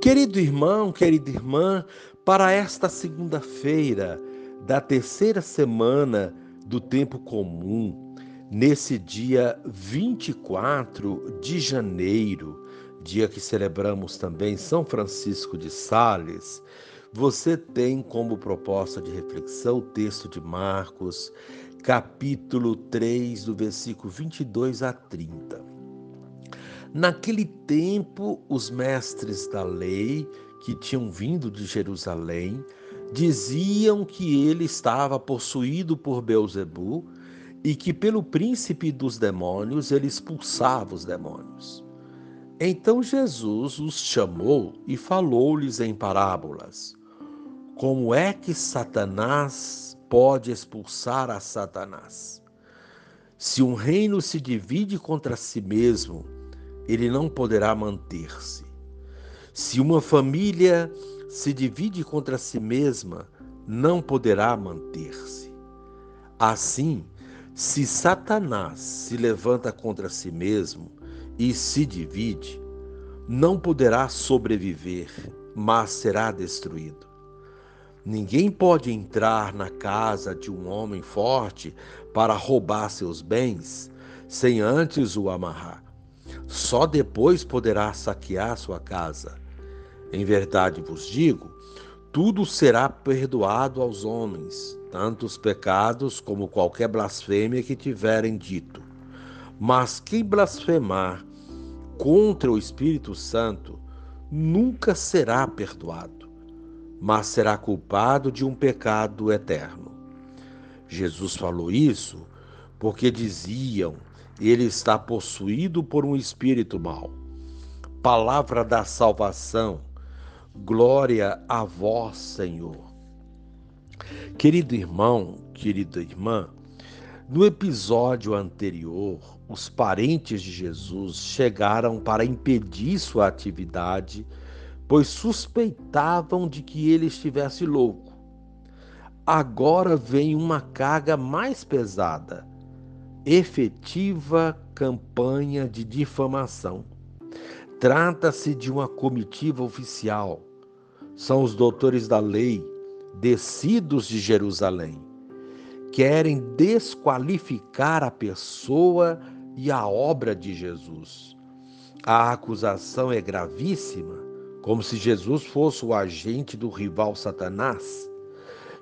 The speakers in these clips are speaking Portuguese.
Querido irmão, querida irmã, para esta segunda-feira da terceira semana do tempo comum, nesse dia 24 de janeiro, dia que celebramos também São Francisco de Sales, você tem como proposta de reflexão o texto de Marcos, capítulo 3, do versículo 22 a 30. Naquele tempo, os mestres da lei, que tinham vindo de Jerusalém, diziam que ele estava possuído por Beuzebu e que pelo príncipe dos demônios ele expulsava os demônios. Então Jesus os chamou e falou-lhes em parábolas: Como é que Satanás pode expulsar a Satanás? Se um reino se divide contra si mesmo, ele não poderá manter-se. Se uma família se divide contra si mesma, não poderá manter-se. Assim, se Satanás se levanta contra si mesmo e se divide, não poderá sobreviver, mas será destruído. Ninguém pode entrar na casa de um homem forte para roubar seus bens sem antes o amarrar. Só depois poderá saquear sua casa. Em verdade vos digo: tudo será perdoado aos homens, tanto os pecados como qualquer blasfêmia que tiverem dito. Mas quem blasfemar contra o Espírito Santo nunca será perdoado, mas será culpado de um pecado eterno. Jesus falou isso porque diziam ele está possuído por um espírito mau. Palavra da salvação, glória a vós, Senhor. Querido irmão, querida irmã, no episódio anterior, os parentes de Jesus chegaram para impedir sua atividade, pois suspeitavam de que ele estivesse louco. Agora vem uma carga mais pesada efetiva campanha de difamação. Trata-se de uma comitiva oficial. São os doutores da lei, descidos de Jerusalém. Querem desqualificar a pessoa e a obra de Jesus. A acusação é gravíssima, como se Jesus fosse o agente do rival Satanás.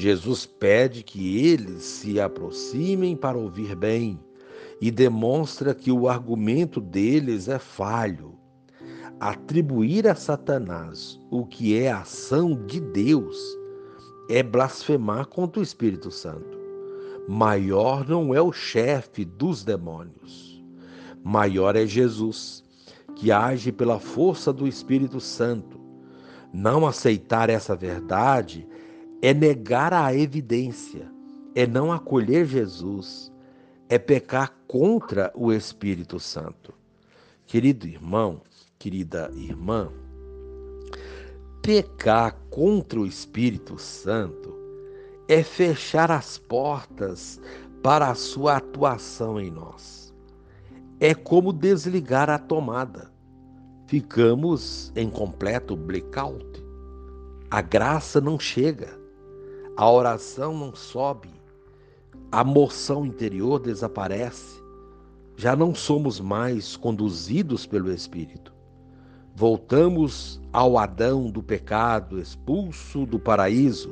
Jesus pede que eles se aproximem para ouvir bem e demonstra que o argumento deles é falho. Atribuir a Satanás o que é ação de Deus é blasfemar contra o Espírito Santo. Maior não é o chefe dos demônios, maior é Jesus, que age pela força do Espírito Santo. Não aceitar essa verdade é negar a evidência, é não acolher Jesus é pecar contra o Espírito Santo. Querido irmão, querida irmã, pecar contra o Espírito Santo é fechar as portas para a sua atuação em nós. É como desligar a tomada. Ficamos em completo blackout. A graça não chega, a oração não sobe, a moção interior desaparece, já não somos mais conduzidos pelo Espírito. Voltamos ao Adão do pecado, expulso do paraíso,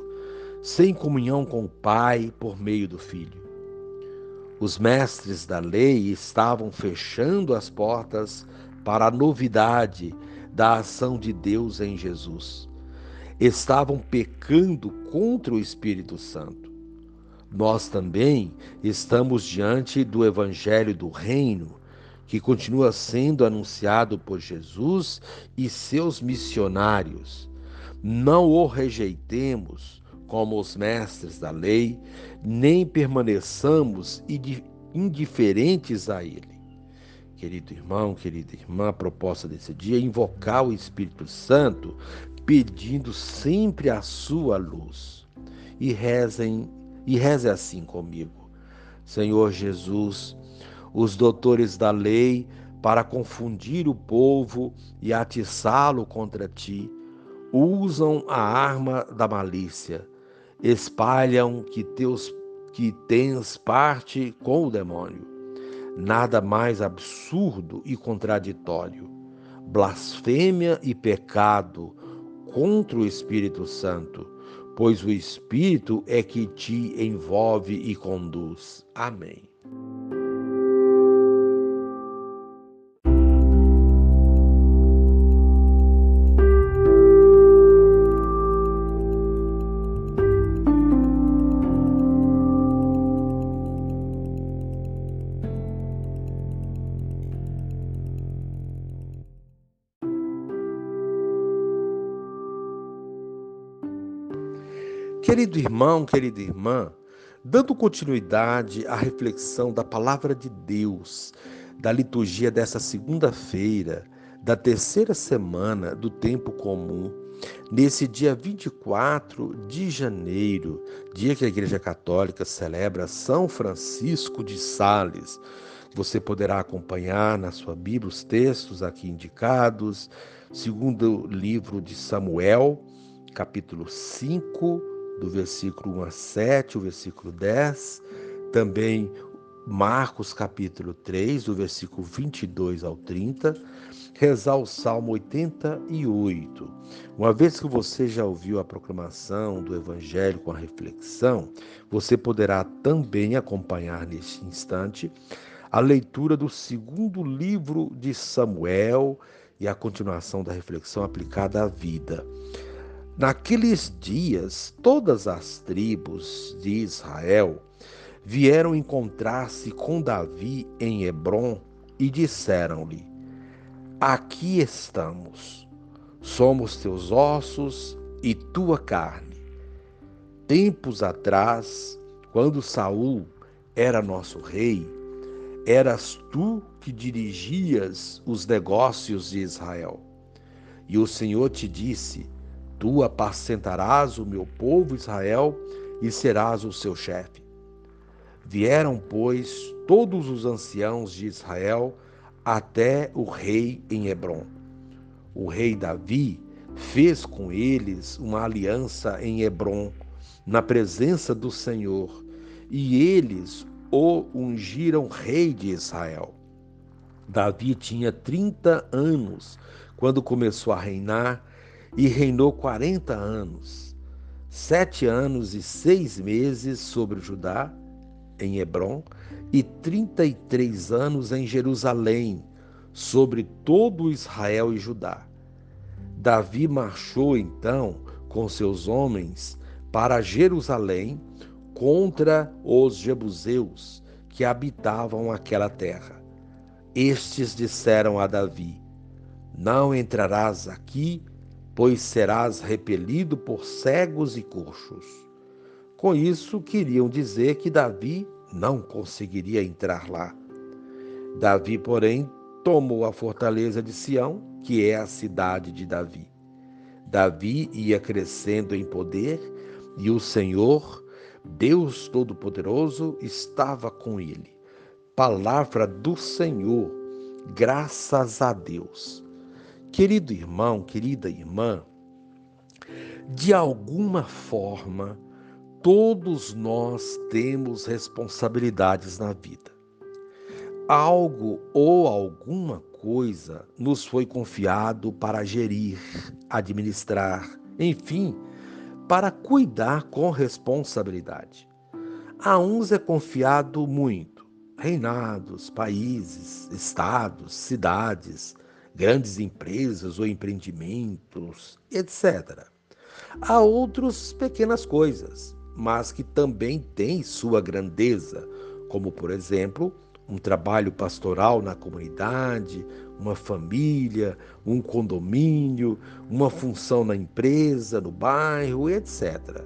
sem comunhão com o Pai por meio do Filho. Os mestres da lei estavam fechando as portas para a novidade da ação de Deus em Jesus. Estavam pecando contra o Espírito Santo nós também estamos diante do Evangelho do Reino, que continua sendo anunciado por Jesus e seus missionários. Não o rejeitemos como os mestres da lei, nem permaneçamos indiferentes a ele. Querido irmão, querida irmã, a proposta desse dia é invocar o Espírito Santo, pedindo sempre a sua luz. E rezem e reze assim comigo. Senhor Jesus, os doutores da lei, para confundir o povo e atiçá-lo contra ti, usam a arma da malícia, espalham que teus que tens parte com o demônio. Nada mais absurdo e contraditório. Blasfêmia e pecado contra o Espírito Santo, pois o Espírito é que te envolve e conduz. Amém. Querido irmão, querida irmã, dando continuidade à reflexão da palavra de Deus, da liturgia dessa segunda-feira, da terceira semana do tempo comum, nesse dia 24 de janeiro, dia que a Igreja Católica celebra São Francisco de Sales. Você poderá acompanhar na sua Bíblia os textos aqui indicados, segundo livro de Samuel, capítulo 5, do versículo 1 a 7, o versículo 10, também Marcos capítulo 3, do versículo 22 ao 30, rezar o Salmo 88. Uma vez que você já ouviu a proclamação do Evangelho com a reflexão, você poderá também acompanhar neste instante a leitura do segundo livro de Samuel e a continuação da reflexão aplicada à vida. Naqueles dias, todas as tribos de Israel vieram encontrar-se com Davi em Hebron e disseram-lhe: Aqui estamos, somos teus ossos e tua carne. Tempos atrás, quando Saul era nosso rei, eras tu que dirigias os negócios de Israel. E o Senhor te disse: Tu apacentarás o meu povo Israel e serás o seu chefe. Vieram, pois, todos os anciãos de Israel até o rei em Hebron. O rei Davi fez com eles uma aliança em Hebron, na presença do Senhor, e eles o ungiram rei de Israel. Davi tinha 30 anos quando começou a reinar e reinou quarenta anos, sete anos e seis meses sobre Judá, em Hebron, e trinta e três anos em Jerusalém, sobre todo Israel e Judá. Davi marchou então com seus homens para Jerusalém contra os jebuseus que habitavam aquela terra. Estes disseram a Davi: Não entrarás aqui pois serás repelido por cegos e coxos. Com isso, queriam dizer que Davi não conseguiria entrar lá. Davi, porém, tomou a fortaleza de Sião, que é a cidade de Davi. Davi ia crescendo em poder e o Senhor, Deus Todo-Poderoso, estava com ele. Palavra do Senhor, graças a Deus. Querido irmão, querida irmã, de alguma forma, todos nós temos responsabilidades na vida. Algo ou alguma coisa nos foi confiado para gerir, administrar, enfim, para cuidar com responsabilidade. A uns é confiado muito: reinados, países, estados, cidades, grandes empresas ou empreendimentos, etc. Há outros pequenas coisas, mas que também têm sua grandeza, como por exemplo, um trabalho pastoral na comunidade, uma família, um condomínio, uma função na empresa, no bairro, etc.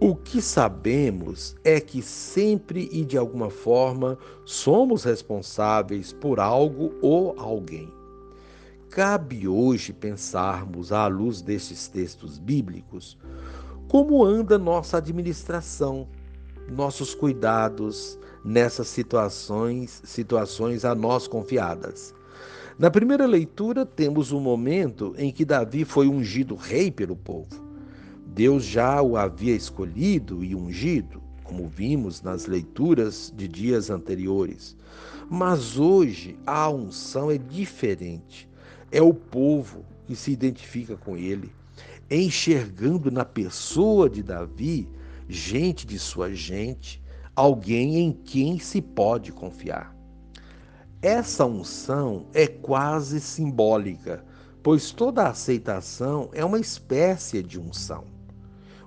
O que sabemos é que sempre e de alguma forma somos responsáveis por algo ou alguém. Cabe hoje pensarmos, à luz destes textos bíblicos, como anda nossa administração, nossos cuidados nessas situações, situações a nós confiadas. Na primeira leitura, temos um momento em que Davi foi ungido rei pelo povo. Deus já o havia escolhido e ungido, como vimos nas leituras de dias anteriores. Mas hoje a unção é diferente. É o povo que se identifica com ele, enxergando na pessoa de Davi gente de sua gente, alguém em quem se pode confiar. Essa unção é quase simbólica, pois toda aceitação é uma espécie de unção.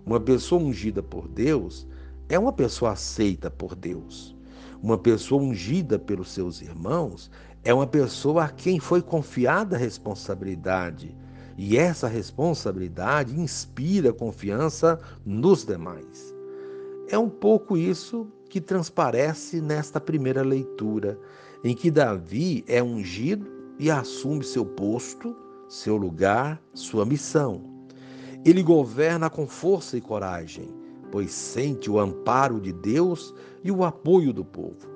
Uma pessoa ungida por Deus é uma pessoa aceita por Deus. Uma pessoa ungida pelos seus irmãos é uma pessoa a quem foi confiada a responsabilidade. E essa responsabilidade inspira confiança nos demais. É um pouco isso que transparece nesta primeira leitura, em que Davi é ungido e assume seu posto, seu lugar, sua missão. Ele governa com força e coragem, pois sente o amparo de Deus e o apoio do povo.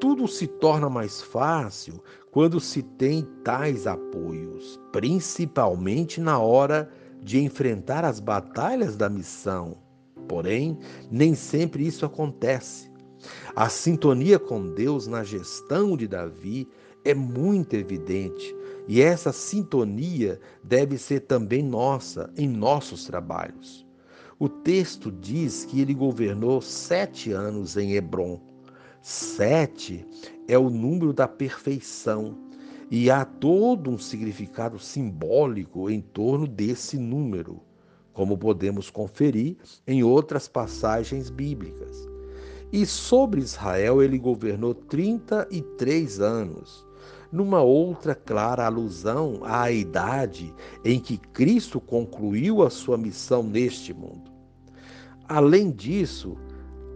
Tudo se torna mais fácil quando se tem tais apoios, principalmente na hora de enfrentar as batalhas da missão Porém, nem sempre isso acontece. A sintonia com Deus na gestão de Davi é muito evidente e essa sintonia deve ser também nossa em nossos trabalhos. O texto diz que ele governou sete anos em Hebron. Sete é o número da perfeição e há todo um significado simbólico em torno desse número como podemos conferir em outras passagens bíblicas. E sobre Israel ele governou 33 anos, numa outra clara alusão à idade em que Cristo concluiu a sua missão neste mundo. Além disso,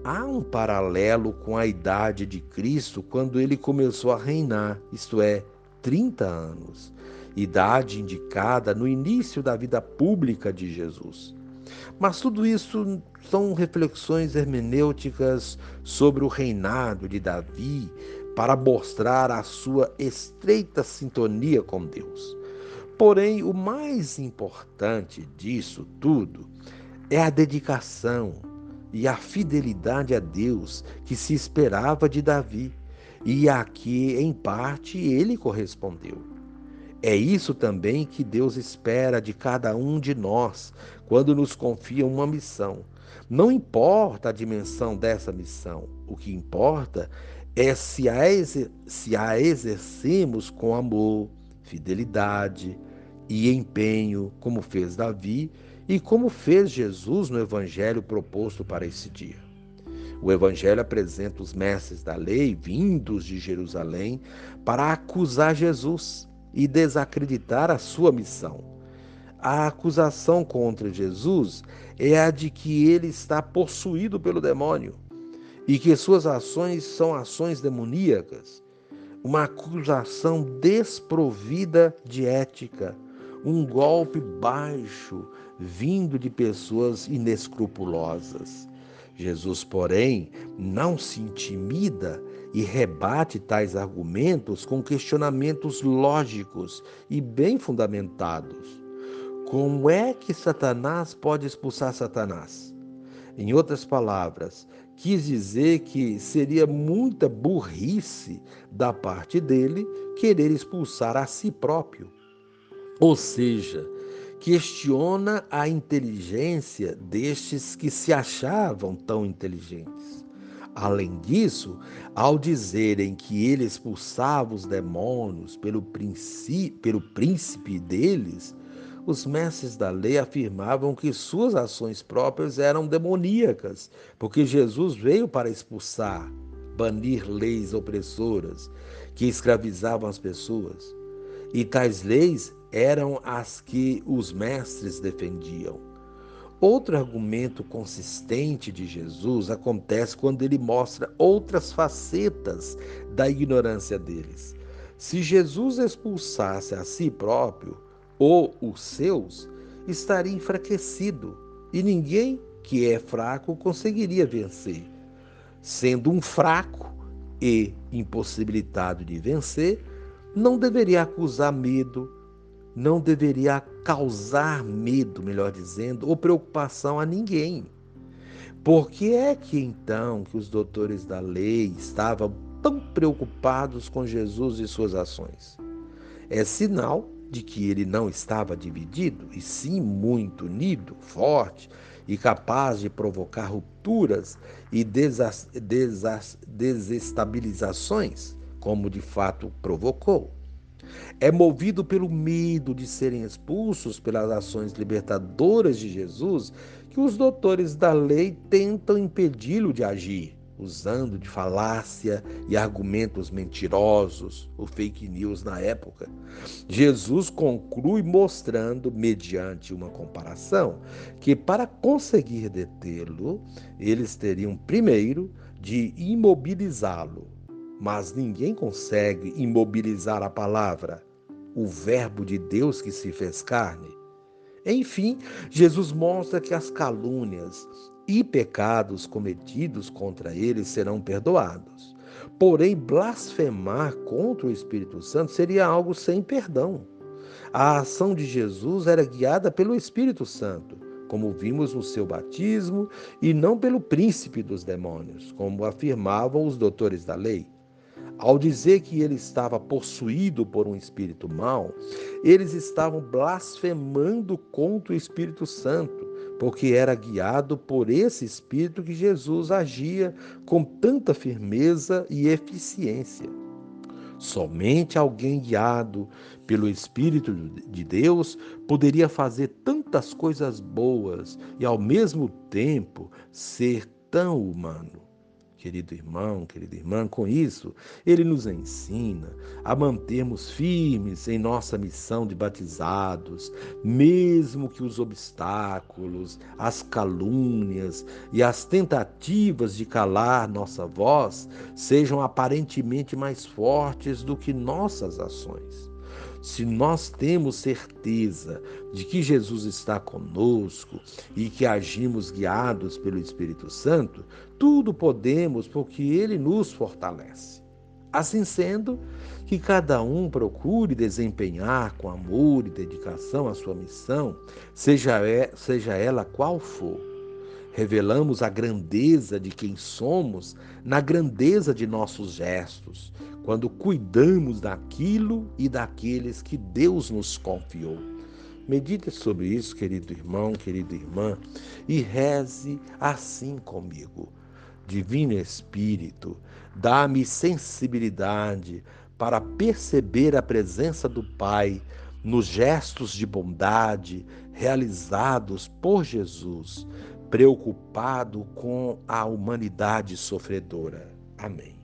há um paralelo com a idade de Cristo quando ele começou a reinar, isto é, 30 anos idade indicada no início da vida pública de Jesus. Mas tudo isso são reflexões hermenêuticas sobre o reinado de Davi para mostrar a sua estreita sintonia com Deus. Porém, o mais importante disso tudo é a dedicação e a fidelidade a Deus que se esperava de Davi e a que, em parte, ele correspondeu. É isso também que Deus espera de cada um de nós quando nos confia uma missão. Não importa a dimensão dessa missão, o que importa é se a, se a exercemos com amor, fidelidade e empenho, como fez Davi e como fez Jesus no evangelho proposto para esse dia. O Evangelho apresenta os mestres da lei vindos de Jerusalém para acusar Jesus e desacreditar a sua missão. A acusação contra Jesus é a de que ele está possuído pelo demônio e que suas ações são ações demoníacas. Uma acusação desprovida de ética, um golpe baixo vindo de pessoas inescrupulosas. Jesus, porém, não se intimida e rebate tais argumentos com questionamentos lógicos e bem fundamentados. Como é que Satanás pode expulsar Satanás? Em outras palavras, quis dizer que seria muita burrice da parte dele querer expulsar a si próprio. Ou seja, questiona a inteligência destes que se achavam tão inteligentes. Além disso, ao dizerem que ele expulsava os demônios pelo, pelo príncipe deles, os mestres da lei afirmavam que suas ações próprias eram demoníacas, porque Jesus veio para expulsar, banir leis opressoras que escravizavam as pessoas. E tais leis eram as que os mestres defendiam. Outro argumento consistente de Jesus acontece quando ele mostra outras facetas da ignorância deles. Se Jesus expulsasse a si próprio ou os seus, estaria enfraquecido e ninguém que é fraco conseguiria vencer. Sendo um fraco e impossibilitado de vencer, não deveria acusar medo, não deveria causar medo, melhor dizendo, ou preocupação a ninguém. Por que é que então que os doutores da lei estavam tão preocupados com Jesus e suas ações? É sinal de que ele não estava dividido, e sim muito unido, forte e capaz de provocar rupturas e desestabilizações, como de fato provocou. É movido pelo medo de serem expulsos pelas ações libertadoras de Jesus que os doutores da lei tentam impedi-lo de agir, usando de falácia e argumentos mentirosos, o fake news na época. Jesus conclui mostrando, mediante uma comparação, que para conseguir detê-lo, eles teriam primeiro de imobilizá-lo. Mas ninguém consegue imobilizar a palavra, o Verbo de Deus que se fez carne. Enfim, Jesus mostra que as calúnias e pecados cometidos contra ele serão perdoados. Porém, blasfemar contra o Espírito Santo seria algo sem perdão. A ação de Jesus era guiada pelo Espírito Santo, como vimos no seu batismo, e não pelo príncipe dos demônios, como afirmavam os doutores da lei. Ao dizer que ele estava possuído por um espírito mau, eles estavam blasfemando contra o Espírito Santo, porque era guiado por esse espírito que Jesus agia com tanta firmeza e eficiência. Somente alguém guiado pelo Espírito de Deus poderia fazer tantas coisas boas e, ao mesmo tempo, ser tão humano querido irmão, querida irmã, com isso, ele nos ensina a mantermos firmes em nossa missão de batizados, mesmo que os obstáculos, as calúnias e as tentativas de calar nossa voz sejam aparentemente mais fortes do que nossas ações. Se nós temos certeza de que Jesus está conosco e que agimos guiados pelo Espírito Santo, tudo podemos porque ele nos fortalece. Assim sendo, que cada um procure desempenhar com amor e dedicação a sua missão, seja, é, ela qual for. Revelamos a grandeza de quem somos na grandeza de nossos gestos, quando cuidamos daquilo e daqueles que Deus nos confiou. Medite sobre isso, querido irmão, querida irmã, e reze assim comigo. Divino Espírito, dá-me sensibilidade para perceber a presença do Pai nos gestos de bondade realizados por Jesus, preocupado com a humanidade sofredora. Amém.